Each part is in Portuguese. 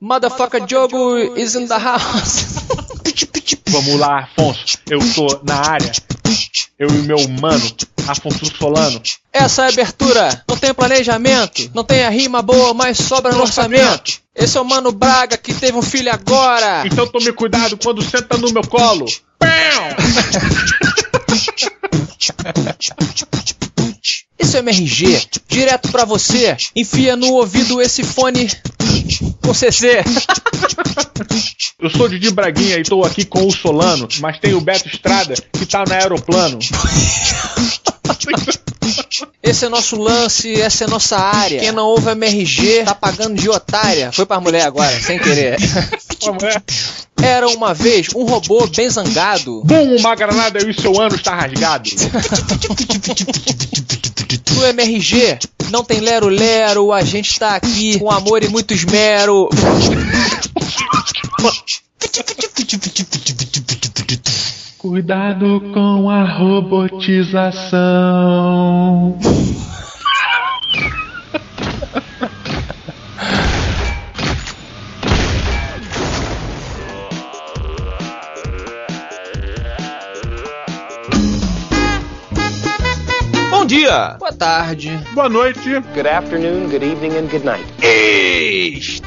Motherfucker Jogo is in the house. Vamos lá, Afonso. Eu tô na área. Eu e meu mano, Afonso Solano. Essa é a abertura. Não tem planejamento. Não tem a rima boa, mas sobra no orçamento. Esse é o Mano Braga que teve um filho agora. Então tome cuidado quando senta no meu colo. Pão! Esse é o MRG, direto pra você. Enfia no ouvido esse fone com CC. Eu sou Didi Braguinha e tô aqui com o Solano, mas tem o Beto Estrada que tá no aeroplano. Esse é nosso lance, essa é nossa área. Quem não ouve MRG tá pagando de otária. Foi pra mulher agora, sem querer. Era uma vez um robô bem zangado. Bum, uma granada e o seu ano está rasgado. No MRG não tem lero-lero, a gente tá aqui com amor e muito esmero. Cuidado com a robotização. Bom dia! Boa tarde. Boa noite. Good afternoon, good evening, and good night.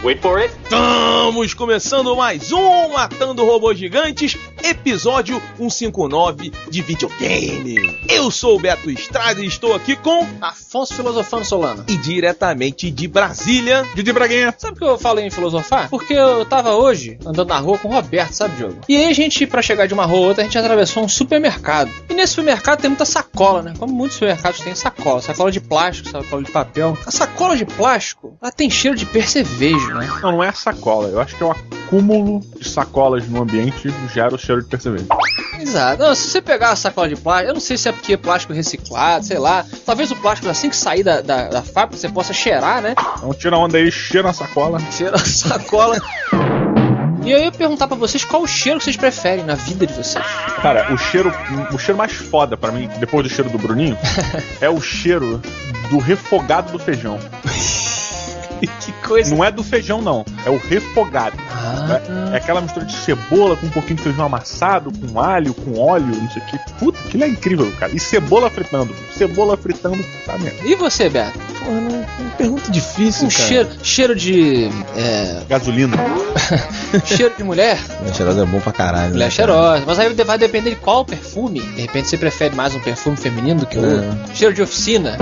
Wait for it. Estamos começando mais um Matando Robôs Gigantes, episódio 159 de videogame. Eu sou o Beto Estrada e estou aqui com Afonso Filosofano Solano. e diretamente de Brasília. Didi Braguinha. Sabe por que eu falei em filosofar? Porque eu tava hoje andando na rua com o Roberto, sabe, Diogo? E aí a gente, pra chegar de uma rua a outra, a gente atravessou um supermercado. E nesse supermercado tem muita sacola, né? Como muitos supermercados têm sacola. Sacola de plástico, sacola de papel. A sacola de plástico, ela tem cheiro de percevejo, né? Não, não é sacola. Eu acho que é o acúmulo de sacolas no ambiente gera o cheiro de percevejo. Exato. Não, se você pegar a sacola de plástico, eu não sei se é porque é plástico reciclado, sei lá. Talvez o plástico, assim que sair da, da, da fábrica, você possa cheirar, né? Então tira a onda aí, cheira a sacola. Cheira a sacola. E eu ia perguntar pra vocês qual o cheiro que vocês preferem na vida de vocês. Cara, o cheiro, o cheiro mais foda pra mim, depois do cheiro do Bruninho, é o cheiro do refogado do feijão. que coisa. Não é do feijão, não. É o refogado. Ah, É, é aquela mistura de cebola com um pouquinho de feijão amassado, com alho, com óleo, não sei o que. Puta, aquilo é incrível, cara. E cebola fritando. Cebola fritando, tá mesmo. E você, Beto? Porra, não, não pergunta difícil, Um cheiro, cheiro de. É, Gasolina. cheiro de mulher? Mulher cheirosa é bom pra caralho. Mulher né, cara? cheirosa. Mas aí vai depender de qual perfume. De repente você prefere mais um perfume feminino do que o outro. Cheiro de oficina.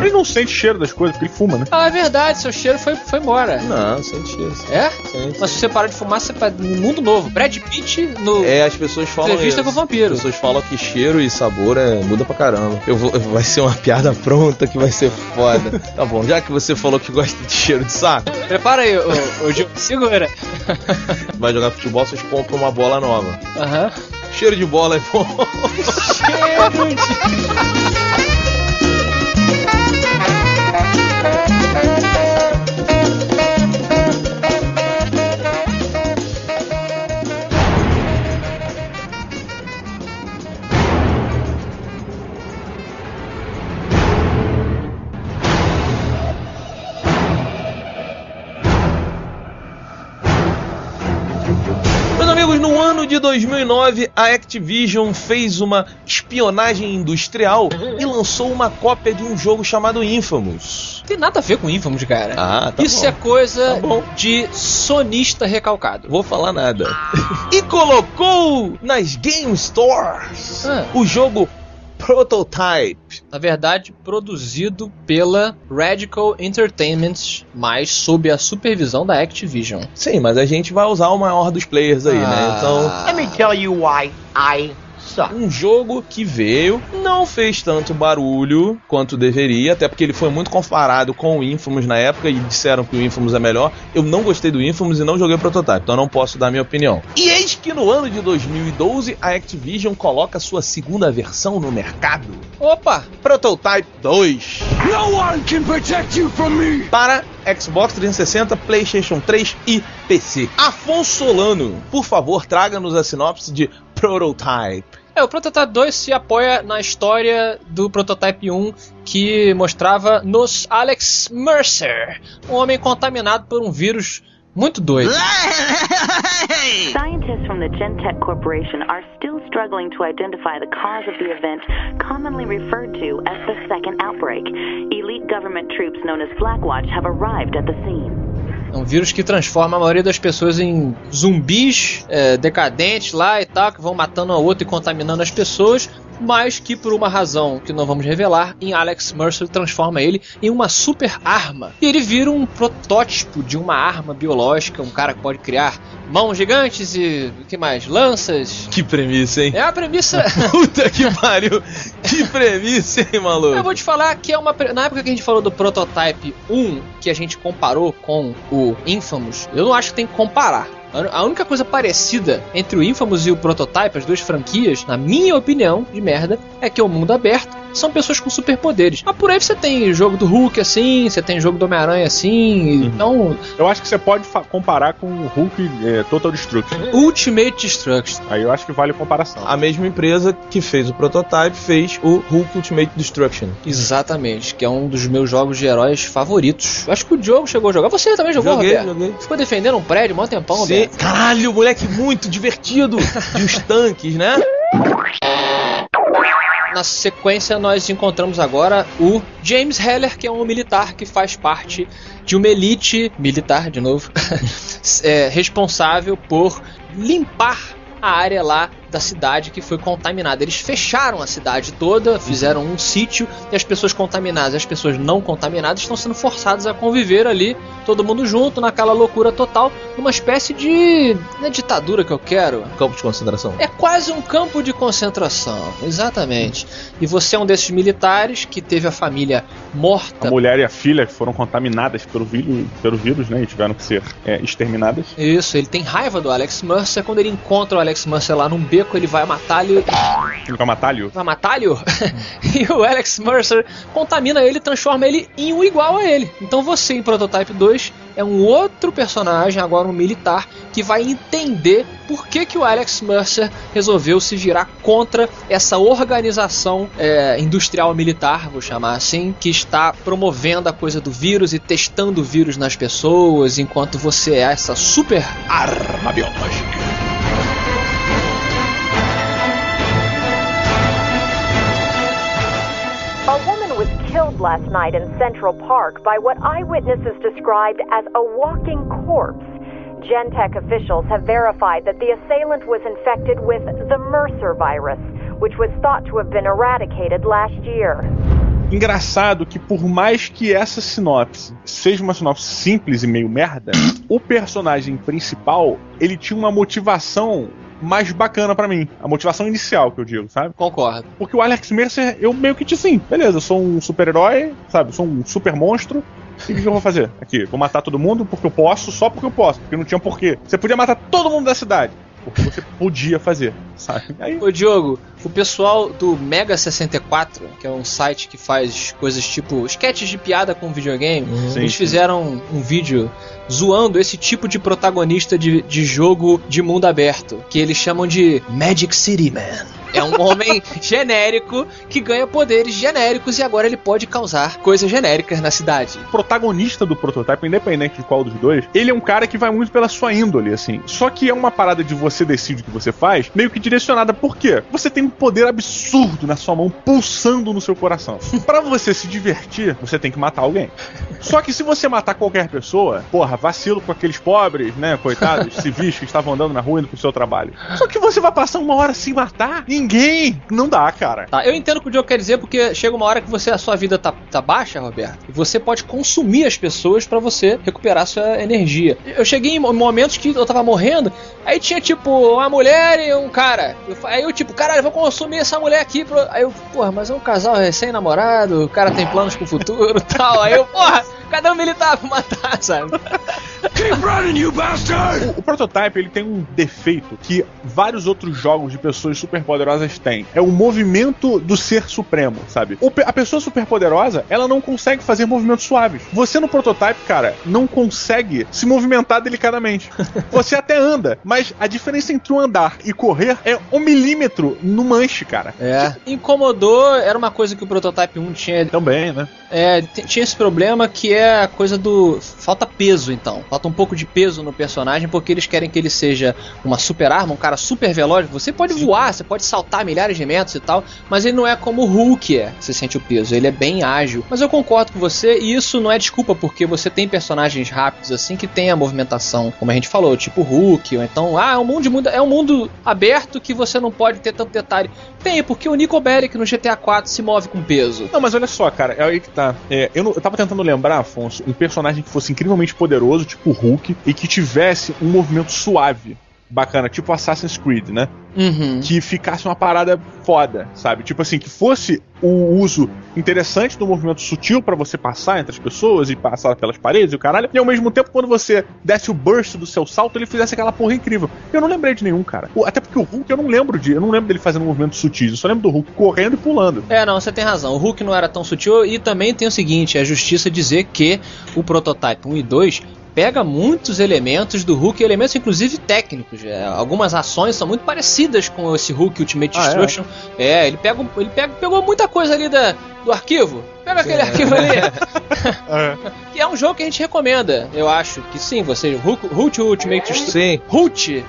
Ele não sente cheiro das coisas, porque ele fuma, né? Ah, é verdade, seu cheiro foi, foi embora. Não, cheiro. É? Sente. Mas se você parar de fumar, você vai no mundo novo. Brad Pitt no. É, as pessoas falam Entrevista isso. com o vampiro. As pessoas falam que cheiro e sabor é, muda pra caramba. Eu vou, vai ser uma piada pronta que vai ser foda. tá bom, já que você falou que gosta de cheiro de saco, Prepara aí, ô, ô, Gil. Segura. vai jogar futebol, vocês compram uma bola nova. Aham. Cheiro de bola é bom. Cheiro de. De 2009, a Activision fez uma espionagem industrial e lançou uma cópia de um jogo chamado Infamous. Tem nada a ver com Infamous, cara. Ah, tá Isso bom. é coisa Tá de sonista recalcado. Vou falar nada. E colocou nas Game Stores Ah. o jogo Prototype. Na verdade, produzido pela Radical Entertainment, mas sob a supervisão da Activision. Sim, mas a gente vai usar o maior dos players aí, né? Então, Ah. Let me tell you why I um jogo que veio, não fez tanto barulho quanto deveria, até porque ele foi muito comparado com o Infamous na época e disseram que o Infamous é melhor. Eu não gostei do Infamous e não joguei o Prototype, então não posso dar minha opinião. E eis que no ano de 2012 a Activision coloca sua segunda versão no mercado, Opa! Prototype 2. Para Xbox 360, PlayStation 3 e PC. Afonso Solano, por favor, traga-nos a sinopse de Prototype. É, o Prototype 2 se apoia na história do Prototype 1 que mostrava nos Alex Mercer, um homem contaminado por um vírus Muito doido. Scientists from the Gentech Corporation are still struggling to identify the cause of the event commonly referred to as the second outbreak. Elite government troops known as Blackwatch have arrived at the scene. É um vírus que transforma a maioria das pessoas em zumbis é, decadentes lá e tal, que vão matando a outra e contaminando as pessoas, mas que por uma razão que não vamos revelar, em Alex Mercer transforma ele em uma super arma. E ele vira um protótipo de uma arma biológica, um cara que pode criar mãos gigantes e o que mais? Lanças. Que premissa, hein? É a premissa. Puta que pariu! Que premissa, hein, maluco? Eu vou te falar que é uma. Na época que a gente falou do Prototype 1, que a gente comparou com o Infamous, eu não acho que tem que comparar. A única coisa parecida entre o Infamous e o Prototype, as duas franquias, na minha opinião, de merda, é que é o mundo aberto são pessoas com superpoderes. Mas por aí você tem jogo do Hulk assim, você tem jogo do Homem-Aranha assim, então. Eu acho que você pode comparar com o Hulk é, Total Destruction. Ultimate Destruction. Aí eu acho que vale a comparação. A mesma empresa que fez o Prototype fez o Hulk Ultimate Destruction. Exatamente, que é um dos meus jogos de heróis favoritos. Acho que o Diogo chegou a jogar. Você também jogou, Joguei, Roberto? joguei. Ficou defendendo um prédio mó tempão, Sim. Caralho, moleque muito divertido! De uns tanques, né? Na sequência, nós encontramos agora o James Heller, que é um militar que faz parte de uma elite militar, de novo, é, responsável por limpar a área lá da cidade que foi contaminada. Eles fecharam a cidade toda, fizeram um sítio e as pessoas contaminadas e as pessoas não contaminadas estão sendo forçadas a conviver ali, todo mundo junto, naquela loucura total, numa espécie de. Não é ditadura que eu quero, Campo de concentração. é quase um campo de concentração, exatamente. E você é um desses militares que teve a família morta. A mulher e a filha que foram contaminadas pelo vírus, pelo vírus né? E tiveram que ser é, exterminadas. Isso, ele tem raiva do Alex Mercer. Quando ele encontra o Alex Mercer lá num beco, ele vai matá-lo. Ele vai matá-lo. Vai matá-lo? e o Alex Mercer contamina ele e transforma ele em um igual a ele. Então você, em Prototype 2, é um outro personagem, agora um militar, que vai entender por que, que o Alex Mercer resolveu se virar contra essa organização é, industrial militar, vou chamar assim, que está promovendo a coisa do vírus e testando o vírus nas pessoas, enquanto você é essa super arma biológica. Killed last night in Central Park by what eyewitnesses described as a walking corpse. Gentech officials have verified that the assailant was infected with the Mercer virus, which was thought to have been eradicated last year. Engraçado que por mais que essa sinopse seja uma sinopse simples e meio merda, o personagem principal, ele tinha uma motivação mais bacana pra mim. A motivação inicial que eu digo, sabe? Concordo. Porque o Alex Mercer, eu meio que disse assim, beleza, eu sou um super-herói, sabe? Eu sou um super monstro. E o que que eu vou fazer aqui? Vou matar todo mundo porque eu posso, só porque eu posso, porque não tinha porquê. Você podia matar todo mundo da cidade. Porque você podia fazer, sabe? Aí, Ô Diogo, o pessoal do Mega 64, que é um site que faz coisas tipo sketches de piada com videogame, Sim, eles fizeram um vídeo zoando esse tipo de protagonista de, de jogo de mundo aberto, que eles chamam de Magic City Man. É um homem genérico que ganha poderes genéricos e agora ele pode causar coisas genéricas na cidade. o protagonista do prototype, independente de qual dos dois, ele é um cara que vai muito pela sua índole, assim. Só que é uma parada de você decide o que você faz, meio que direcionada. Por quê? Você tem um poder absurdo na sua mão, pulsando no seu coração. Pra você se divertir, você tem que matar alguém. Só que se você matar qualquer pessoa, porra, vacilo com aqueles pobres, né, coitados, civis que estavam andando na rua indo pro seu trabalho. Só que você vai passar uma hora sem matar ninguém. Não dá, cara. Tá, eu entendo o que o Diogo quer dizer, porque chega uma hora que você, a sua vida tá, tá baixa, Roberto, e você pode consumir as pessoas pra você recuperar sua energia. Eu cheguei em mo- momentos que eu tava morrendo, aí tinha tipo uma mulher e um cara. Eu aí eu tipo, caralho, eu vou consumir essa mulher aqui. Pro... Aí eu, porra, mas é um casal recém-namorado, o cara tem planos pro futuro e tal. Aí eu, porra, cadê o militar pra matar, sabe? O, o Prototype ele tem um defeito que vários outros jogos de pessoas superpoderosas têm. É o movimento do ser supremo, sabe? O a pessoa superpoderosa, ela não consegue fazer movimentos suaves. Você no Prototype, cara, não consegue se movimentar delicadamente. Você até anda, mas a diferença entre o andar e correr é um milímetro no manche, cara. É. Incomodou, era uma coisa que o Prototype 1 tinha Também, né? É, tinha esse problema que é a coisa do. Falta peso, então. Falta um pouco de peso no personagem, porque eles querem que ele seja uma super arma, um cara super veloz. Você pode voar, você pode saltar milhares de metros e tal, mas ele não é como o Hulk é. Você sente o peso, ele é bem ágil. Mas eu concordo com você, e isso não é desculpa, porque você tem personagens rápidos assim que tem a movimentação, como a gente falou, tipo Hulk, ou então, ah, é um mundo mundo, é um mundo aberto que você não pode ter tanto detalhe. Tem, porque o Nico Bellic no GTA 4 se move com peso. Não, mas olha só, cara, é aí que tá. É, eu, não- eu tava tentando lembrar, Afonso, um personagem que fosse incrivelmente poderoso, tipo Hulk, e que tivesse um movimento suave. Bacana, tipo Assassin's Creed, né? Uhum. Que ficasse uma parada foda, sabe? Tipo assim, que fosse o uso interessante do movimento sutil pra você passar entre as pessoas e passar pelas paredes e o caralho, e ao mesmo tempo, quando você desse o burst do seu salto, ele fizesse aquela porra incrível. Eu não lembrei de nenhum, cara. Até porque o Hulk eu não lembro de. Eu não lembro dele fazendo movimentos sutis, eu só lembro do Hulk correndo e pulando. É, não, você tem razão. O Hulk não era tão sutil e também tem o seguinte, é justiça dizer que o Prototype 1 e 2 pega muitos elementos do Hulk, elementos inclusive técnicos. É, algumas ações são muito parecidas com esse Hulk Ultimate Ah, é? Destruction. É, ele pega, ele pega, pegou muita coisa ali da, do arquivo. Pega aquele arquivo ali. que é um jogo que a gente recomenda. Eu acho que sim, você Hulk Ultimate Destruction. Sim. Hult,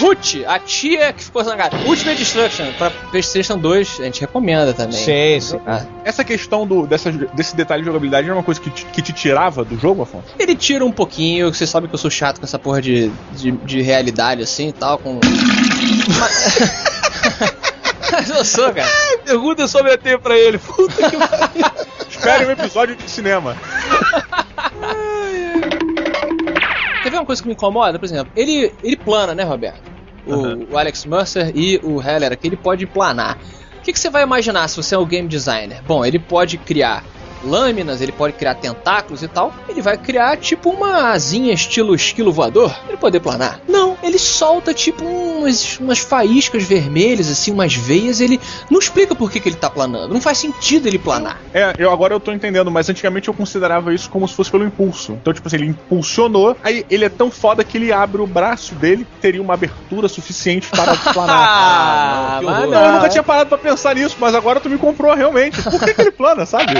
Hult, a tia que ficou zangada. Ultimate Destruction pra PlayStation 2, a gente recomenda também. Sim, sim. Ah, Essa questão do, dessa, desse detalhe de jogabilidade era uma coisa que te, que te tirava do jogo, Afonso? Ele tira um pouquinho, você sabe que eu sou chato com essa porra de, de, de realidade assim e tal, com. Mas eu sou, cara. Pergunta sobre a T pra ele. Puta que Espere um episódio de cinema. Quer ver uma coisa que me incomoda? Por exemplo, ele, ele plana, né, Roberto? O, Aham. o Alex Mercer e o Heller aqui, ele pode planar. O que, que você vai imaginar se você é o game designer? Bom, ele pode criar lâminas, ele pode criar tentáculos e tal. Ele vai criar tipo uma asinha estilo esquilo voador. Ele poder planar. Não, ele solta tipo umas, umas faíscas vermelhas, assim, umas veias. Ele não explica por que, que ele tá planando. Não faz sentido ele planar. É, eu agora eu tô entendendo, mas antigamente eu considerava isso como se fosse pelo impulso. Então, tipo assim, ele impulsionou, aí ele é tão foda que ele abre o braço dele, que teria uma abertura suficiente para planar. Ah, horror. Não, eu nunca tinha parado pra pensar nisso, mas agora tu me comprou realmente. Por que, que ele plana, sabe?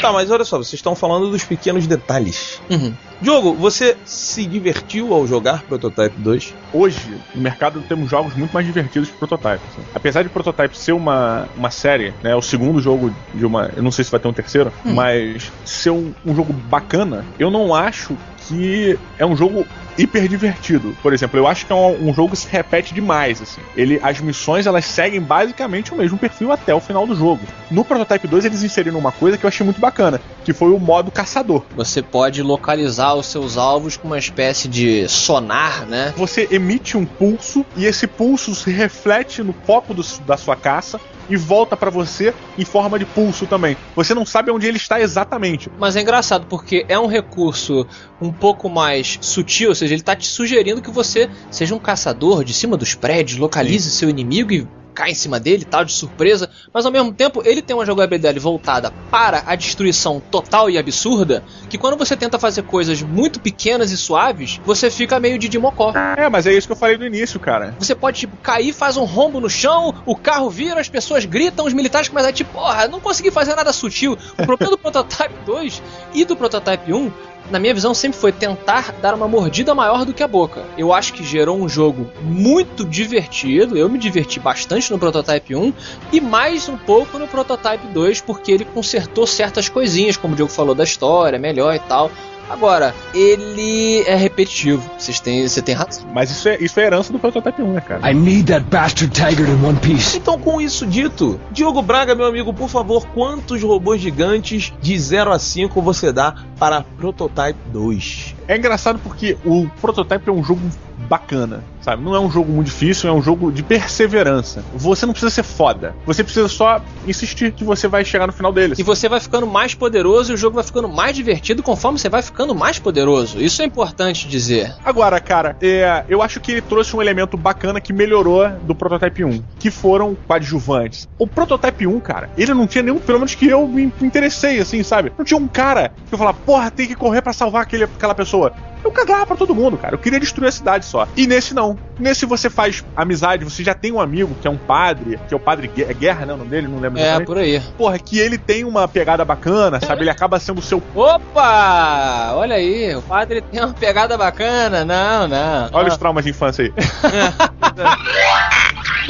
Tá, mas olha só, vocês estão falando dos pequenos detalhes. Uhum. Diogo, você se divertiu ao jogar Prototype 2? Hoje, no mercado, temos jogos muito mais divertidos que Prototype. assim. Apesar de Prototype ser uma, uma série, né, o segundo jogo de uma. Eu não sei se vai ter um terceiro, mas ser um, um jogo bacana, eu não acho que é um jogo hiper divertido. Por exemplo, eu acho que é um, um jogo que se repete demais, assim. Ele, as missões, elas seguem basicamente o mesmo perfil até o final do jogo. No Prototype 2, eles inseriram uma coisa que eu achei muito bacana, que foi o modo caçador. Você pode localizar os seus alvos com uma espécie de sonar, né? Você emite um pulso e esse pulso se reflete no foco do- da sua caça e volta pra você em forma de pulso também. Você não sabe onde ele está exatamente. Mas é engraçado porque é um recurso um pouco mais sutil, ou seja, ele tá te sugerindo que você seja um caçador de cima dos prédios, localize seu inimigo e cai em cima dele, tal, de surpresa, mas ao mesmo tempo ele tem uma jogabilidade voltada para a destruição total e absurda, que quando você tenta fazer coisas muito pequenas e suaves, você fica meio de dimocó. É, mas é isso que eu falei no início, cara. Você pode, tipo, cair, faz um rombo no chão, o carro vira, as pessoas gritam, os militares começam a, tipo, porra, não consegui fazer nada sutil. O problema do Prototype 2 e do Prototype 1, na minha visão, sempre foi tentar dar uma mordida maior do que a boca. Eu acho que gerou um jogo muito divertido, eu me diverti bastante no Prototype 1 e mais um pouco no Prototype 2, porque ele consertou certas coisinhas, como o Diogo falou da história, melhor e tal. Agora, ele é repetitivo. Vocês têm, você tem razão. Mas isso é, isso é herança do Prototype 1, né, cara? I need that bastard Taggart in one piece. Então, com isso dito, Diogo Braga, meu amigo, por favor, quantos robôs gigantes de 0 a 5 você dá para Prototype 2? É engraçado porque o Prototype é um jogo bacana, sabe? Não é um jogo muito difícil, é um jogo de perseverança. Você não precisa ser foda. Você precisa só insistir que você vai chegar no final dele. E você vai ficando mais poderoso e o jogo vai ficando mais divertido conforme você vai ficando mais poderoso. Isso é importante dizer. Agora, cara, é, eu acho que ele trouxe um elemento bacana que melhorou do Prototype 1, que foram coadjuvantes. O Prototype 1, cara, ele não tinha nenhum, pelo menos que eu me interessei, assim, sabe? Não tinha um cara que eu falava, porra, tem que correr pra salvar aquele, aquela pessoa. Eu cagava pra todo mundo, cara. Eu queria destruir a cidade só. E nesse não. Nesse você faz amizade, você já tem um amigo que é um padre, que é o padre Gue- é Guerra, né? O nome dele, não lembro É, por aí. Porra, que ele tem uma pegada bacana, sabe? Ele acaba sendo o seu. Opa! Olha aí, o padre tem uma pegada bacana. Não, não. Olha os traumas de infância aí.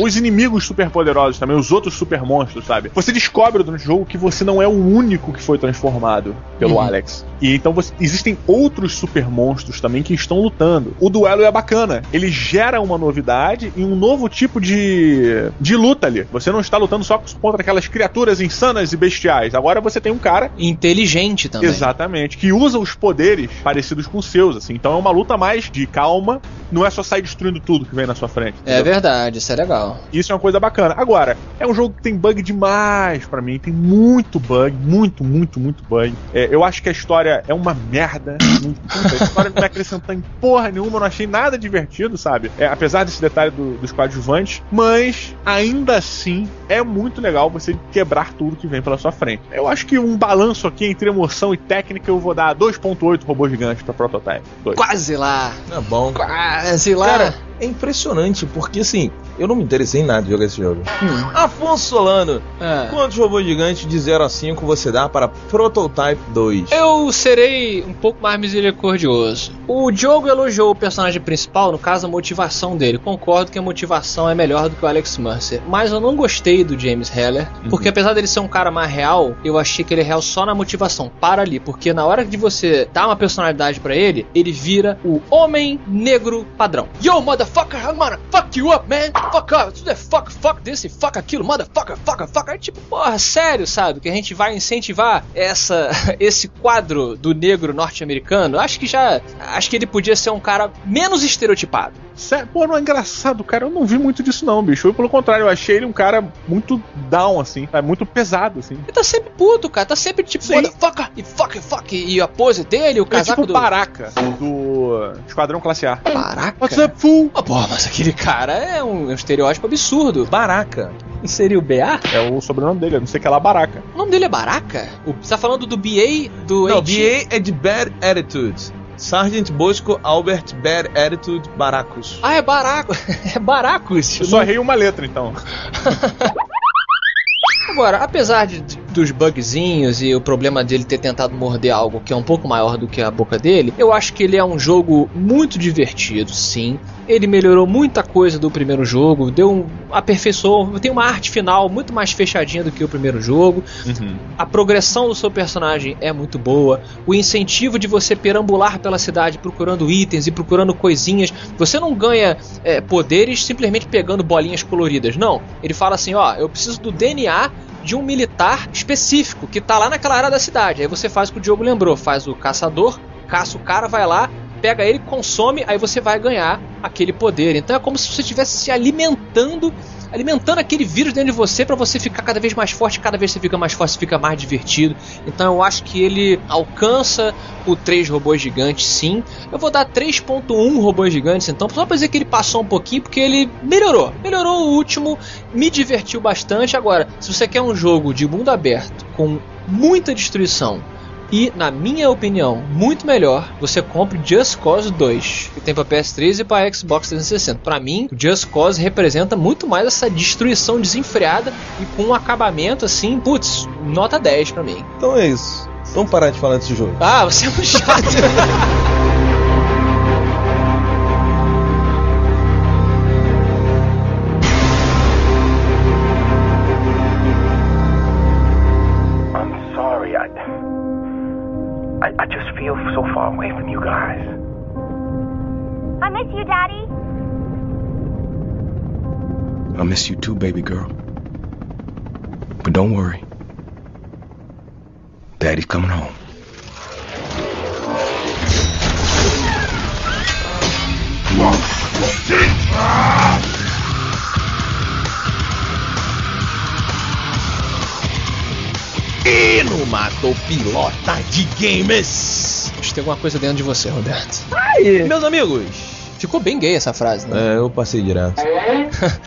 Os inimigos super poderosos também, os outros super monstros, sabe? Você descobre durante o jogo que você não é o único que foi transformado pelo Uhum. Alex. E então você- existem outros super monstros também que estão lutando. O duelo é bacana. Ele gera uma novidade e um novo tipo de, de luta ali. Você não está lutando só contra aquelas criaturas insanas e bestiais. Agora você tem um cara Inteligente também. Exatamente, que usa os poderes parecidos com os seus, assim. Então é uma luta mais de calma, não é só sair destruindo tudo que vem na sua frente. É entendeu? verdade, isso é legal. Isso é uma coisa bacana. Agora, é um jogo que tem bug demais pra mim, tem muito bug, muito, muito, muito bug. É, eu acho que a história é uma merda. Não- puta, a história não me acrescentou em porra nenhuma, eu não achei nada divertido, sabe? É, apesar desse detalhe do- dos coadjuvantes, mas ainda assim é muito legal você quebrar tudo que vem pela sua frente. Eu acho que um balanço aqui entre emoção e técnica eu vou dar 2.8 robôs gigantes pra Prototype. Dois. Quase lá. É bom. Quase lá. Cara, é impressionante, porque assim, eu não me interessei em nada de jogar esse jogo. Hum. Afonso Solano, É. quantos robôs gigantes de 0 a 5 você dá para Prototype 2? Eu serei um pouco mais misericordioso. O Diogo elogiou o personagem principal, no caso a motivação dele. Concordo que a motivação é melhor do que o Alex Mercer. Mas eu não gostei do James Heller, porque apesar dele ser um cara mais real, eu achei que ele é real só na motivação. Para ali, porque na hora de você dar uma personalidade pra ele, ele vira o homem negro padrão. Yo, motherfucker, I'm gonna fuck you up, man. Fuck up, tudo é fuck, fuck this e fuck aquilo, motherfucker, fuck, fuck. Aí, tipo, porra, sério, sabe? Que a gente vai incentivar essa, esse quadro do negro norte-americano. Acho que já. Acho que ele podia ser um cara menos estereotipado. Sério, pô, não é engraçado, cara. Eu não vi muito disso, não, bicho. Eu, pelo contrário, eu achei ele um cara muito down, assim. É muito pesado, assim. Ele tá sempre puto, cara. Tá sempre tipo, Sim. motherfucker, e fuck, fuck. E a pose dele, o Ele é casaco tipo do. Baraca do Esquadrão Classe A. Baraca? What's up, fool? Ah, porra, mas aquele cara é um, é um estereótipo absurdo. Baraca. Seria o BA? É o sobrenome dele, eu não sei que é lá Baraca. O nome dele é Baraca? O- Você tá falando do BA do Não, AT? BA é de Bad Attitude. Sargent Bosco Albert Bad Attitude Baracus. Ah, é Baraco. é Baracos. Eu só errei uma letra, então. Agora, apesar de, dos bugzinhos e o problema dele ter tentado morder algo que é um pouco maior do que a boca dele, eu acho que ele é um jogo muito divertido, sim. Ele melhorou muita coisa do primeiro jogo, deu um aperfeiçoou, tem uma arte final muito mais fechadinha do que o primeiro jogo. A progressão do seu personagem é muito boa. O incentivo de você perambular pela cidade procurando itens e procurando coisinhas. Você não ganha é, poderes simplesmente pegando bolinhas coloridas. Não. Ele fala assim: ó, eu preciso do DNA de um militar específico que tá lá naquela área da cidade. Aí você faz o que o Diogo lembrou: faz o caçador, caça o cara, vai lá. Pega ele, consome, aí você vai ganhar aquele poder. Então é como se você estivesse se alimentando alimentando aquele vírus dentro de você para você ficar cada vez mais forte, cada vez você fica mais forte, você fica mais divertido. Então eu acho que ele alcança o 3 robôs gigantes, sim. Eu vou dar 3.1 robôs gigantes, então, só pra dizer que ele passou um pouquinho, porque ele melhorou. Melhorou o último, me divertiu bastante. Agora, se você quer um jogo de mundo aberto com muita destruição e, na minha opinião, muito melhor, você compre Just Cause 2, que tem para PS3 e para Xbox 360. Para mim, o Just Cause representa muito mais essa destruição desenfreada e com um acabamento assim, putz, nota 10 para mim. Então é isso. Vamos parar de falar desse jogo. Ah, você é um chato. I miss you too, baby girl. But don't worry. Daddy's coming home. E no Matou Pilota de Games. Acho que tem alguma coisa dentro de você, Roberto. Meus amigos. Ficou bem gay essa frase, né? É, eu passei direto.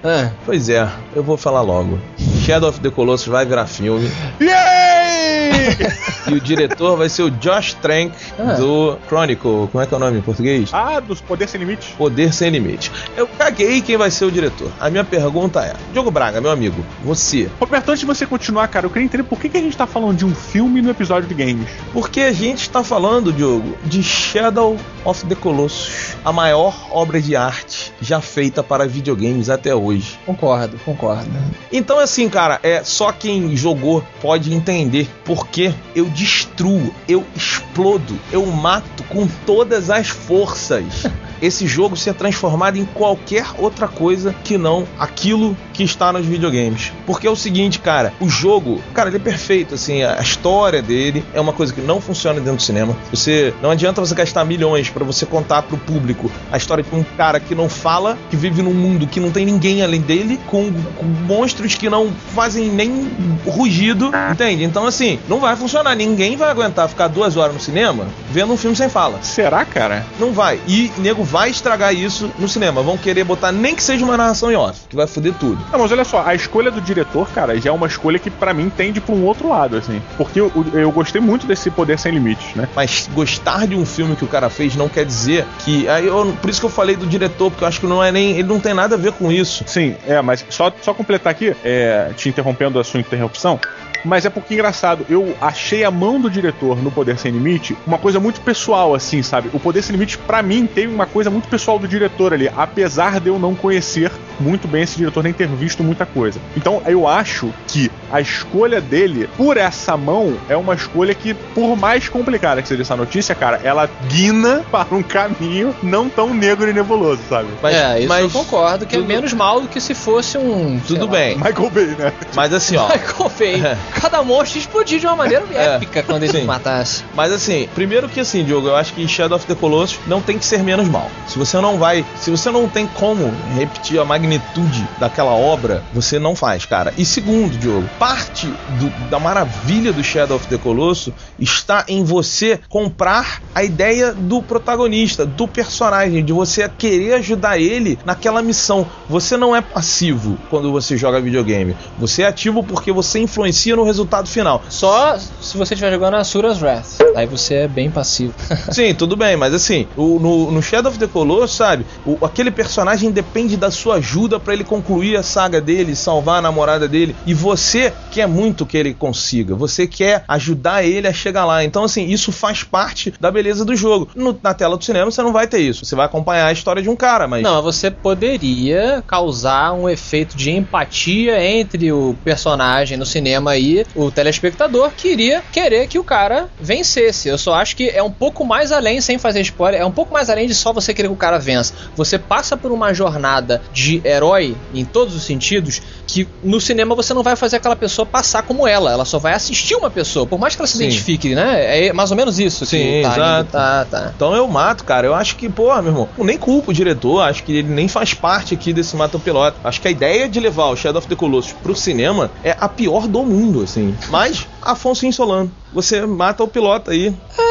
Ah, Pois é, eu vou falar logo. Shadow of the Colossus vai virar filme. Yay! E o diretor vai ser o Josh Trank Ah. do Chronicle. Como é que é o nome em português? Ah, dos Poder Sem Limites. Poder Sem Limite. Eu caguei quem vai ser o diretor. A minha pergunta é: Diogo Braga, meu amigo, você, Roberto, antes de você continuar, cara, eu queria entender por que, que a gente tá falando de um filme no episódio de games. porque a gente está falando, Diogo, de Shadow of the Colossus, a maior obra de arte já feita para videogames até hoje. Concordo, concordo. Então, assim, cara, é só quem jogou pode entender porque eu destruo, eu explodo, eu mato com todas as forças. Esse jogo ser transformado em qualquer outra coisa que não aquilo que está nos videogames. Porque é o seguinte, cara, o jogo, cara, ele é perfeito, assim, a história dele é uma coisa que não funciona dentro do cinema. Você não adianta você gastar milhões para você contar pro público a história de um cara que não fala, que vive num mundo que não tem ninguém além dele, com, com monstros que não fazem nem rugido, entende? Então, assim, não vai funcionar. Ninguém vai aguentar ficar duas horas no cinema vendo um filme sem fala. Será, cara? Não vai. E nego vai estragar isso no cinema. Vão querer botar nem que seja uma narração em off, que vai foder tudo. Não, mas olha só, a escolha do diretor, cara, já é uma escolha que pra mim tende pra um outro lado, assim. Porque eu, eu gostei muito desse Poder Sem Limites, né? Mas gostar de um filme que o cara fez não quer dizer que. Aí eu, por isso que eu falei do diretor, porque eu acho que não é nem. Ele não tem nada a ver com isso. Sim, é, mas só, só completar aqui, é, te interrompendo a sua interrupção. Mas é porque engraçado, eu achei a mão do diretor no Poder Sem Limite uma coisa muito pessoal, assim, sabe? O Poder Sem Limite, pra mim, tem uma coisa muito pessoal do diretor ali, apesar de eu não conhecer muito bem esse diretor, nem ter visto muita coisa. Então, eu acho que a escolha dele por essa mão é uma escolha que, por mais complicada que seja essa notícia, cara, ela guina para um caminho não tão negro e nebuloso, sabe? Mas, é, isso mas eu concordo, que tudo- é menos mal do que se fosse um. Tudo lá, bem. Michael Bay, né? Mas assim, ó. Michael Bay. Cada monstro explodir de uma maneira É, épica quando ele sim. matasse. Mas assim, primeiro que assim, Diogo, eu acho que Shadow of the Colossus não tem que ser menos mal. Se você não vai, se você não tem como repetir a magnitude daquela obra, você não faz, cara. E segundo, Diogo, parte do- da maravilha do Shadow of the Colossus está em você comprar a ideia do protagonista, do personagem, de você querer ajudar ele naquela missão. Você não é passivo quando você joga videogame. Você é ativo porque você influencia no resultado final. Só se você estiver jogando Asura's Wrath. Aí você é bem passivo. Sim, tudo bem, mas assim, no, no Shadow of the Colossus, sabe, o- aquele personagem depende da sua ajuda pra ele concluir a saga dele, salvar a namorada dele, e você quer muito que ele consiga, você quer ajudar ele a chegar lá. Então, assim, isso faz parte da beleza do jogo. No- na tela do cinema você não vai ter isso, você vai acompanhar a história de um cara, mas. Não, você poderia causar um efeito de empatia entre o personagem no cinema e o telespectador que iria querer que o cara vencesse. Eu só acho que é um pouco mais além, sem fazer spoiler, é um pouco mais além de só você querer que o cara vença. Você passa por uma jornada de herói em todos os sentidos que no cinema você não vai fazer aquela pessoa passar como ela, ela só vai assistir uma pessoa, por mais que ela se Sim. identifique, né? É mais ou menos isso. Sim, tá indo. exato. Tá, tá. Então eu mato, cara. Eu acho que, pô, meu irmão, eu nem culpo o diretor, acho que ele nem faz parte aqui desse mata o piloto. Acho que a ideia de levar o Shadow of the Colossus pro cinema é a pior do mundo, assim. Mas, Afonso Insolano, você mata o piloto aí. É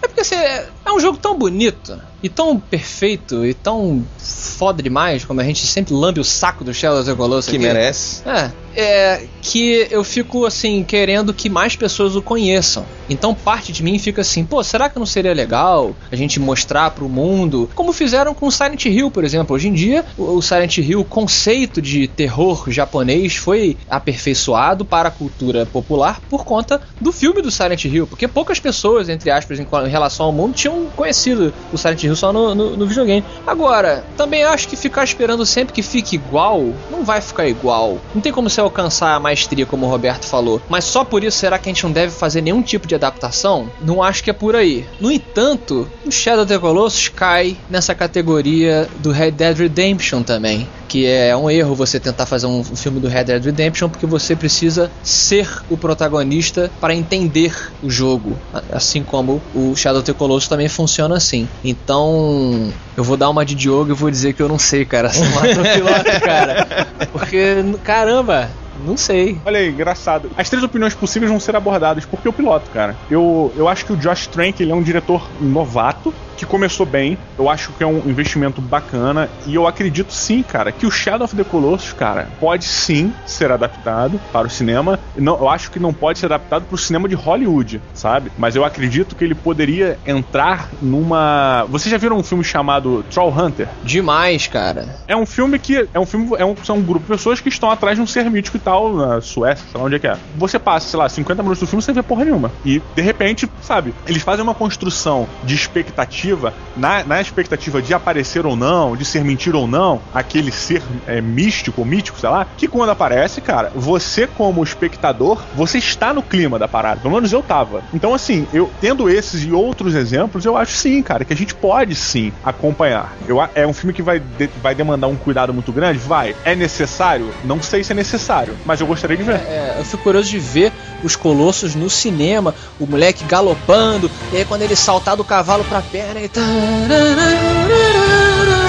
porque assim, é é um jogo tão bonito e tão perfeito e tão foda demais, como a gente sempre lambe o saco do Shadow of the Colossus Que aqui. merece. É, é que eu fico assim querendo que mais pessoas o conheçam. Então parte de mim fica assim, pô, será que não seria legal a gente mostrar pro mundo, como fizeram com Silent Hill, por exemplo. Hoje em dia, o o Silent Hill, o conceito de terror japonês foi aperfeiçoado para a cultura popular por conta do filme do Silent Hill, porque poucas pessoas, entre aspas, em, relação ao mundo, tinham conhecido o Silent Hill só no, no- no videogame. Agora, também acho que ficar esperando sempre que fique igual, não vai ficar igual. Não tem como você alcançar a maestria, como o Roberto falou. Mas só por isso, será que a gente não deve fazer nenhum tipo de adaptação? Não acho que é por aí. No entanto, o Shadow of the Colossus cai nessa categoria do Red Dead Redemption também. Que é um erro você tentar fazer um filme do Red Dead Redemption porque você precisa ser o protagonista para entender o jogo. Assim como o Shadow of the Colossus também funciona assim. Então, eu vou dar uma de Diogo e vou dizer que eu não sei, cara. Mata o piloto, cara. Porque, caramba, Não sei. Olha aí, engraçado. As três opiniões possíveis vão ser abordadas. Porque o piloto, cara. Eu, eu acho que o Josh Trank ele é um diretor novato que começou bem. Eu acho que é um investimento bacana. E eu acredito sim, cara, que o Shadow of the Colossus, cara, pode sim ser adaptado para o cinema. Não, eu acho que não pode ser adaptado para o cinema de Hollywood, sabe? Mas eu acredito que ele poderia entrar numa. Vocês já viram um filme chamado Troll Hunter? Demais, cara. É um filme que. É um filme. É um, são um grupo de pessoas que estão atrás de um ser mítico tal, na Suécia, sei lá onde é que é. Você passa, sei lá, 50 minutos do filme sem ver porra nenhuma. E, de repente, sabe, eles fazem uma construção de expectativa, na, na expectativa de aparecer ou não, de ser mentira ou não, aquele ser é, místico ou mítico, sei lá, que quando aparece, cara, você como espectador, você está no clima da parada. Pelo menos eu tava. Então, assim, eu tendo esses e outros exemplos, eu acho sim, cara, que a gente pode sim acompanhar. Eu, é um filme que vai, de- vai demandar um cuidado muito grande? Vai. É necessário? Não sei se é necessário, mas eu gostaria de ver. É, eu fico curioso de ver os colossos no cinema, o moleque galopando, e aí quando ele saltar do cavalo pra perna e.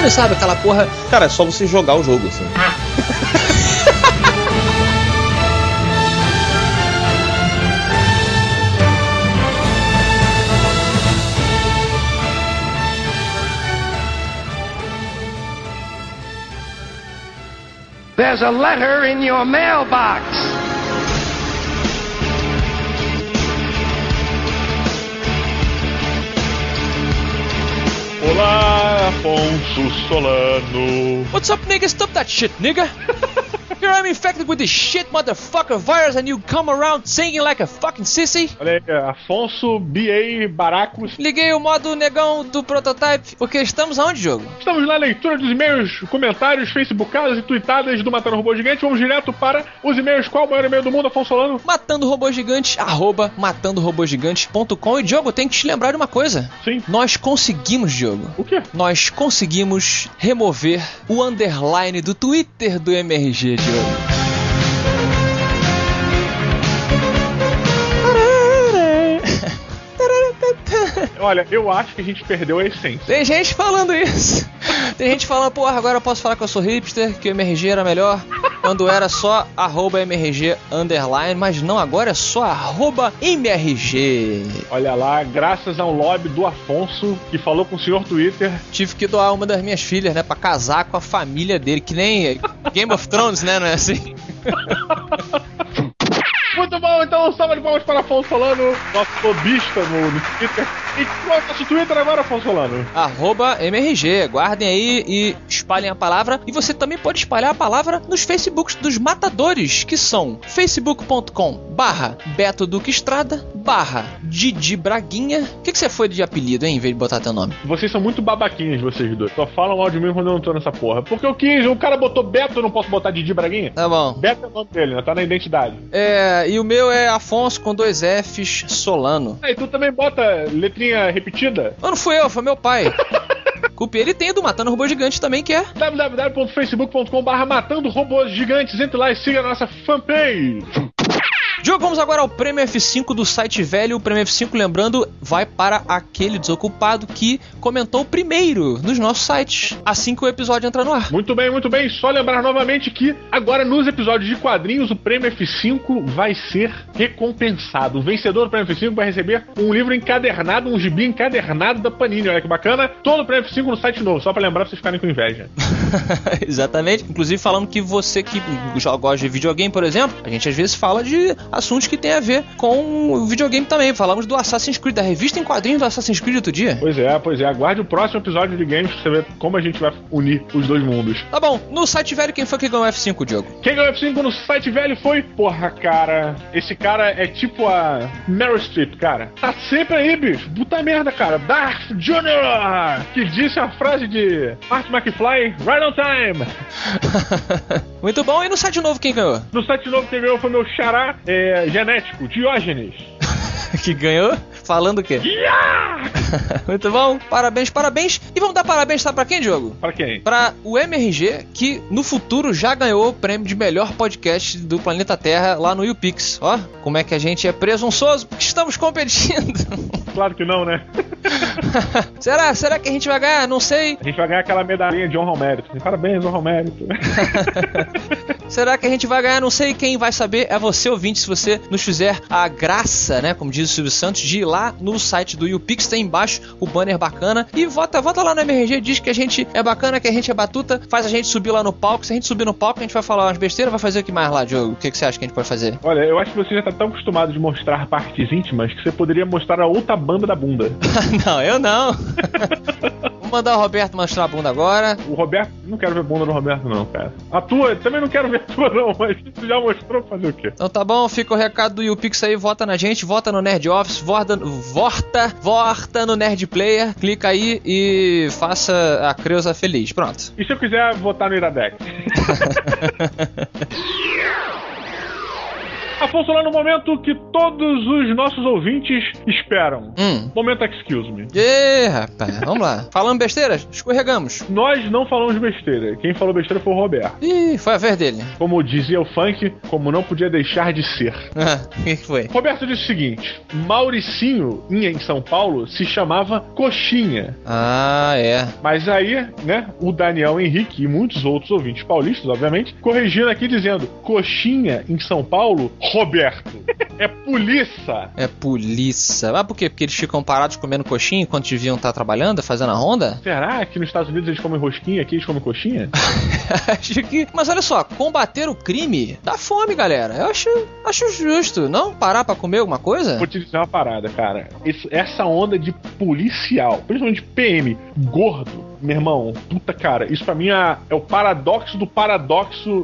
Sabe aquela porra. Cara, é só você jogar o jogo, assim. There's a letter in your mailbox. Olá, Afonso Solano. What's up, nigga? Stop that shit, nigga! Here I'm infected with this shit motherfucker virus and you come around singing like a fucking sissy? Olha aí, Afonso B.A. Baracos. Liguei o modo negão do prototype, porque estamos aonde, jogo? Estamos na leitura dos e-mails, comentários, facebookadas e tweetadas do Matando Robô Gigante. Vamos direto para os e-mails. Qual o maior e-mail do mundo, Afonso Solano? Matando Robô Gigante, arroba matandorobogigante.com. E Diogo, tenho que te lembrar de uma coisa. Sim. Nós conseguimos, Diogo. O quê? Nós conseguimos remover o underline do Twitter do MRG, Diogo. good. Olha, eu acho que a gente perdeu a essência. Tem gente falando isso. Tem gente falando, porra, agora eu posso falar que eu sou hipster, que o MRG era melhor. Quando era só arroba MRG underline, mas não, agora é só arroba MRG. Olha lá, graças a um lobby do Afonso que falou com o senhor Twitter. Tive que doar uma das minhas filhas, né, pra casar com a família dele, que nem Game of Thrones, né, não é assim? Muito bom, então salva de palmas para Afonso Solano, nosso lobista no, no Twitter. E qual é o nosso Twitter agora, Afonso Solano? Arroba MRG. Guardem aí e espalhem a palavra. E você também pode espalhar a palavra nos Facebooks dos matadores, que são facebook.com barra Beto Duque Estrada barra Didi Braguinha. O que, que você foi de apelido, hein, em vez de botar teu nome? Vocês são muito babaquinhos, vocês dois. Só falam mal de mim quando eu não tô nessa porra. Porque eu quis, o cara botou Beto, eu não posso botar Didi Braguinha? Tá bom. Beto é o nome dele, né? Tá na identidade. É, e o meu é Afonso com dois Fs Solano. Aí tu também bota letrinha repetida? Não, não fui eu, foi meu pai. Culpa ele tem do Matando Robô Gigante também, que é. www.facebook.com.br Matando Robôs Gigantes. Entre lá e siga a nossa fanpage. Diogo, vamos agora ao prêmio F5 do site velho. O prêmio F5, lembrando, vai para aquele desocupado que comentou primeiro nos nossos sites, assim que o episódio entra no ar. Muito bem, muito bem. Só lembrar novamente que agora nos episódios de quadrinhos o prêmio F5 vai ser recompensado. O vencedor do prêmio F5 vai receber um livro encadernado, um gibi encadernado da Panini. Olha que bacana. Todo o prêmio F5 no site novo, só pra lembrar pra vocês ficarem com inveja. Exatamente. Inclusive falando que você que gosta de videogame, por exemplo, a gente às vezes fala de assuntos que tem a ver com o videogame também. Falamos do Assassin's Creed, da revista em quadrinhos do Assassin's Creed outro dia. Pois é, pois é. Aguarde o próximo episódio de games pra você ver como a gente vai unir os dois mundos. Tá bom, no site velho, quem foi que ganhou o F5, Diogo? Quem ganhou o F5 no site velho foi. Porra, cara. Esse cara é tipo a Meryl Streep, cara. Tá sempre aí, bicho. Puta merda, cara. Darth Jr. Que disse a frase de Marty McFly: Right on time. Muito bom, e no site novo quem ganhou? No site novo que ganhou foi meu xará é, genético, Diógenes. que ganhou Falando o quê? Muito bom, parabéns, parabéns. E vamos dar parabéns, sabe pra quem, Diogo? Pra quem? Pra o MRG, que no futuro já ganhou o prêmio de melhor podcast do planeta Terra lá no YouPix. Ó, como é que a gente é presunçoso porque estamos competindo. Claro que não, né? será? Será que a gente vai ganhar? Não sei. A gente vai ganhar aquela medalhinha de honra ao mérito. Parabéns, honra ao mérito. Será que a gente vai ganhar? Não sei. Quem vai saber é você, ouvinte, se você nos fizer a graça, né? Como diz o Silvio Santos, de ir lá no site do YouPix, tem embaixo o banner bacana. E vota, vota lá no MRG, diz que a gente é bacana, que a gente é batuta, faz a gente subir lá no palco. Se a gente subir no palco, a gente vai falar umas besteiras, vai fazer o que mais lá, Diogo? O que, que você acha que a gente pode fazer? Olha, eu acho que você já tá tão acostumado de mostrar partes íntimas que você poderia mostrar a outra banda da bunda. não, eu não. Mandar o Roberto mostrar a bunda agora. O Roberto, não quero ver bunda do Roberto, não, cara. A tua, também não quero ver a tua, não, mas tu já mostrou fazer o quê? Então tá bom, fica o recado do YouPix aí, vota na gente, vota no Nerd Office, vota, vorta, vorta no Nerd Player, clica aí e faça a Creuza feliz. Pronto. E se eu quiser votar no Iradex? Afonso, lá no momento que todos os nossos ouvintes esperam. Hum. Momento excuse me. Ê, rapaz, vamos lá. Falando besteira? Escorregamos. Nós não falamos besteira. Quem falou besteira foi o Roberto. Ih, foi a vez dele. Como dizia o funk, como não podia deixar de ser. Ah, o que, foi? Roberto disse o seguinte: Mauricinho, em São Paulo, se chamava Coxinha. Ah, é. Mas aí, né, o Daniel Henrique e muitos outros ouvintes paulistas, obviamente, corrigindo aqui dizendo: Coxinha em São Paulo, Roberto. É polícia. É polícia. Ah, por quê? Porque eles ficam parados comendo coxinha enquanto deviam estar trabalhando, fazendo a ronda? Será que nos Estados Unidos eles comem rosquinha, aqui eles comem coxinha? acho que. Mas olha só, combater o crime dá fome, galera. Eu acho, acho justo. Não parar pra comer alguma coisa? Vou te dizer uma parada, cara. Esse- essa onda de policial, principalmente PM, gordo, meu irmão, puta cara, isso pra mim é, é o paradoxo do paradoxo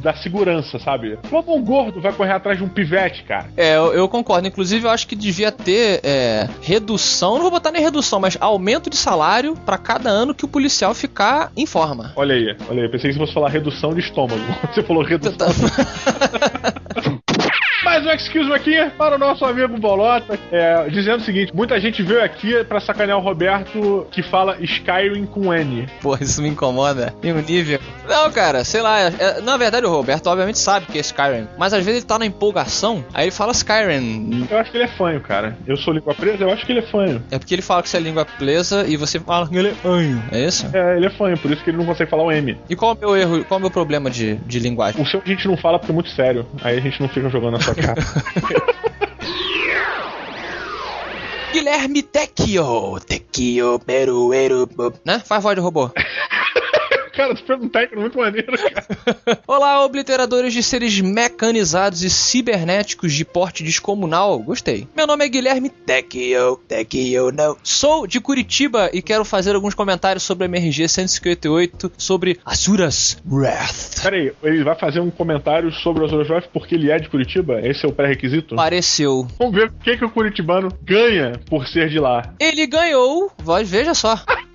da segurança, sabe? Como um gordo vai correr atrás de um pivete, cara? É, eu, eu concordo. Inclusive, eu acho que devia ter é, redução, não vou botar nem redução, mas aumento de salário pra cada ano que o policial ficar em forma. Olha aí, olha aí, pensei que você fosse falar redução de estômago. Você falou redução. Mais um excuse aqui para o nosso amigo Bolota, é, dizendo o seguinte: muita gente veio aqui pra sacanear o Roberto que fala Skyrim com N. Pô, isso me incomoda em um nível. Não, cara, sei lá. é- na verdade, o Roberto obviamente sabe que é Skyrim. Mas às vezes ele tá na empolgação, aí ele fala Skyrim. Eu acho que ele é fanho, cara. Eu sou língua presa, eu acho que ele é fanho. É porque ele fala que você é língua presa e você fala que ele é anho. É isso? É, ele é fanho, por isso que ele não consegue falar o M. E qual é o meu erro? Qual é o meu problema de, de linguagem? O seu a gente não fala porque é muito sério. Aí a gente não fica jogando na sua cara. Guilherme Tecchio. Tecchio, perueiro. Né? Faz voz de robô. cara, tu fez um técnico muito maneiro, cara. Olá, obliteradores de seres mecanizados e cibernéticos de porte descomunal. Gostei. Meu nome é Guilherme Tecchio. Tecchio, não. Sou de Curitiba e quero fazer alguns comentários sobre a MRG 158 sobre Asuras Wrath. Pera aí, ele vai fazer um comentário sobre Azores Wrath porque ele é de Curitiba? Esse é o pré-requisito? Pareceu. Vamos ver o que, que o curitibano ganha por ser de lá. Ele ganhou, voz, veja só.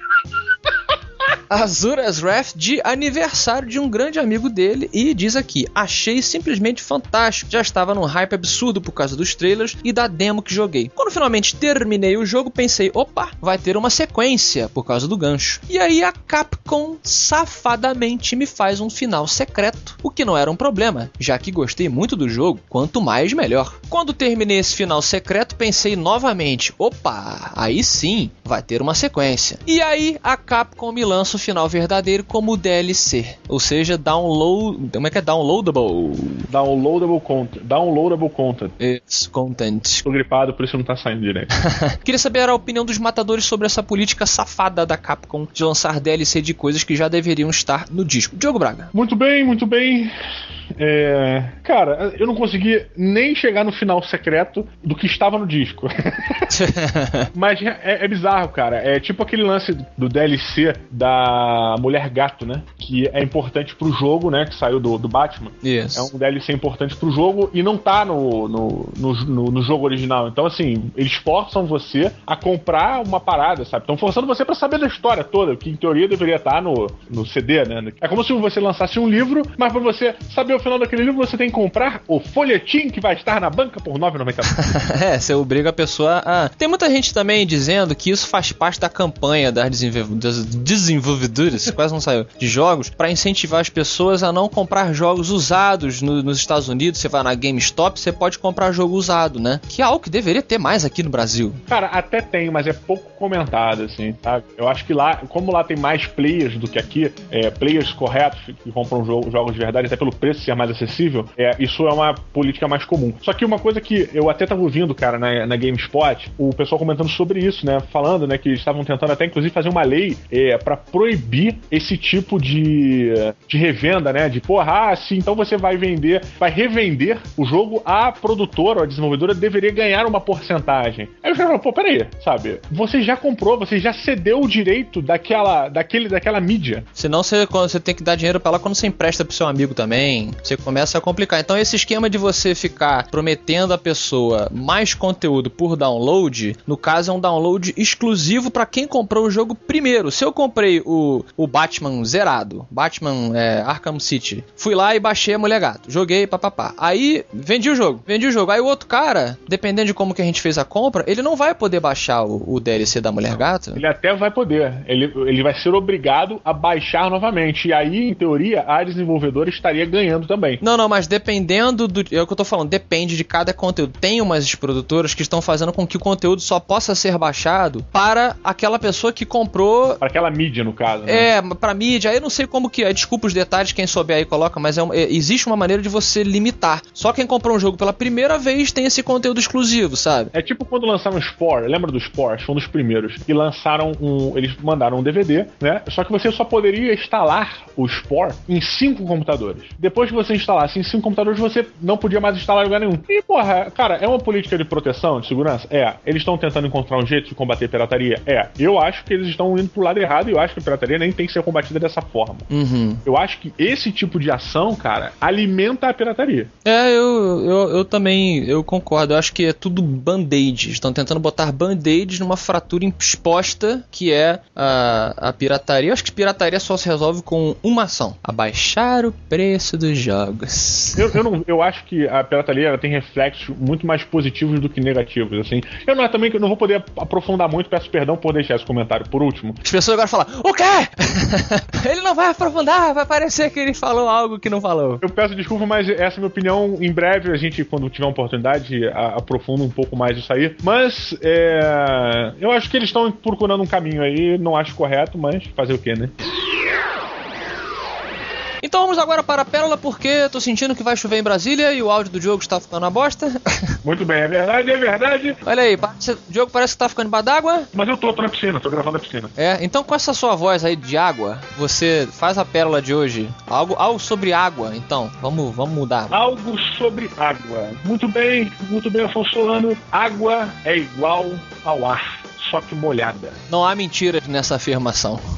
Azuras Wrath de aniversário de um grande amigo dele e diz aqui: Achei simplesmente fantástico. Já estava num hype absurdo por causa dos trailers e da demo que joguei. Quando finalmente terminei o jogo, pensei: opa, vai ter uma sequência por causa do gancho. E aí a Capcom safadamente me faz um final secreto, o que não era um problema, já que gostei muito do jogo, quanto mais melhor. Quando terminei esse final secreto, pensei novamente: opa, aí sim vai ter uma sequência. E aí a Capcom me lança o final verdadeiro como DLC, ou seja, download, como é que é downloadable? Downloadable content. Downloadable content. It's content. Tô gripado, por isso não tá saindo direito. Queria saber a opinião dos matadores sobre essa política safada da Capcom de lançar DLC de coisas que já deveriam estar no disco. Diogo Braga. Muito bem, muito bem. É, Cara, eu não consegui nem chegar no final secreto do que estava no disco. Mas é, é bizarro, cara. É tipo aquele lance do DLC da Mulher Gato, né? que é importante pro jogo, né? Que saiu do, do Batman. Isso. É um DLC importante pro jogo e não tá no, no, no, no- no jogo original. Então, assim, eles forçam você a comprar uma parada, sabe? Estão forçando você pra saber da história toda, que em teoria deveria estar no, no CD, né? É como se você lançasse um livro, mas pra você saber o final daquele livro, você tem que comprar o folhetim que vai estar na banca por R$ 9,99. É, você obriga a pessoa a. Tem muita gente também dizendo que isso faz parte da campanha das, desenvol- das desenvolvedoras, quase não saiu, de jogos, pra incentivar as pessoas a não comprar jogos usados no- nos Estados Unidos. Você vai na GameStop, você pode comprar jogo usado, né? Que é algo que deveria ter mais aqui no Brasil. Cara, até tem, mas é pouco comentado, assim, sabe? Eu acho que lá, como lá tem mais players do que aqui, é, players corretos que compram jo- jogos de verdade, até pelo preço ser mais acessível, é, isso é uma política mais comum. Só que uma coisa que eu até tava ouvindo, cara, na, na GameSpot, o pessoal comentando sobre isso, né? Falando, né, que eles estavam tentando até, inclusive, fazer uma lei é, para proibir esse tipo de, de revenda, né? De, porra, ah, sim, então você vai vender, vai revender o jogo, a produtora ou a desenvolvedora deveria ganhar uma porcentagem. Aí os caras falam, pô, peraí, sabe? Você já comprou, você já cedeu o direito daquela, daquele, daquela mídia. Senão você, você tem que dar dinheiro pra ela quando você empresta pro seu amigo também. Você começa a complicar. Então esse esquema de você ficar prometendo a pessoa mais conteúdo por download, no caso é um download exclusivo pra quem comprou o jogo primeiro. Se eu comprei o, o Batman zerado, Batman é, Arkham City, fui lá e baixei a Mulher Gato, joguei, papapá. Aí vendi o jogo, vendi o jogo. Aí o outro cara, dependendo de como que a gente fez a compra, ele não vai poder baixar o, o DLC da Mulher Gato. Ele até vai poder. Ele, ele vai ser obrigado a baixar novamente. E aí, em teoria, a desenvolvedora estaria ganhando também. Não, não, mas dependendo do. É o que eu tô falando, depende de cada conteúdo. Tem umas produtoras que estão fazendo com que o conteúdo só possa ser baixado para aquela pessoa que comprou. Para aquela mídia, no caso. Né? É, pra mídia, aí eu não sei como que é. Desculpa os detalhes, quem souber aí coloca, mas é é- existe uma maneira de você limitar. Só quem comprou um jogo pela primeira vez tem esse conteúdo exclusivo, sabe? É tipo quando lançaram o Spore, lembra do Spore? Foi um dos primeiros. E lançaram um. Eles mandaram um DVD, né? Só que você só poderia instalar o Spore em cinco computadores. Depois que você instalasse em cinco computadores, você não podia mais instalar em lugar nenhum. E, porra, cara, é uma política de proteção, de segurança? É. Eles estão tentando encontrar um jeito de combater pirataria? É. Eu acho que eles estão indo pro lado errado e eu acho que a pirataria nem tem que ser combatida dessa forma. Uhum. Eu acho que esse tipo de ação, cara, alimenta a pirataria. É, eu, eu, eu também eu concordo. Eu acho que é tudo band-aid. Estão tentando botar band-aids numa fratura exposta que é a, a pirataria. Eu acho que pirataria só se resolve com uma ação: abaixar o preço dos jogos. Eu, eu, não, eu acho que a pirataria tem reflexos muito mais positivos do que negativos, assim. Eu não, também não vou poder aprofundar muito, peço perdão por deixar esse comentário por último. As pessoas agora falam: O quê? ele não vai aprofundar, vai parecer que ele falou algo que não falou. Eu peço desculpa, mas essa é a minha opinião. Em breve, a gente, quando tiver uma oportunidade, a- aprofunda um pouco mais isso aí. Mas é, eu acho que eles estão procurando um caminho aí, não acho correto, mas fazer o quê, né? Então vamos agora para a pérola, porque tô sentindo que vai chover em Brasília e o áudio do Diogo está ficando uma bosta. Muito bem, é verdade, é verdade. Olha aí, parece- Diogo parece que tá ficando embaixo d'água. Mas eu tô, tô na piscina, tô gravando na piscina. É, então com essa sua voz aí de água, você faz a pérola de hoje. Algo, algo sobre água, então. Vamos, vamos mudar. Algo sobre água. Muito bem, muito bem, Afonso Solano. Água é igual ao ar, só que molhada. Não há mentiras nessa afirmação.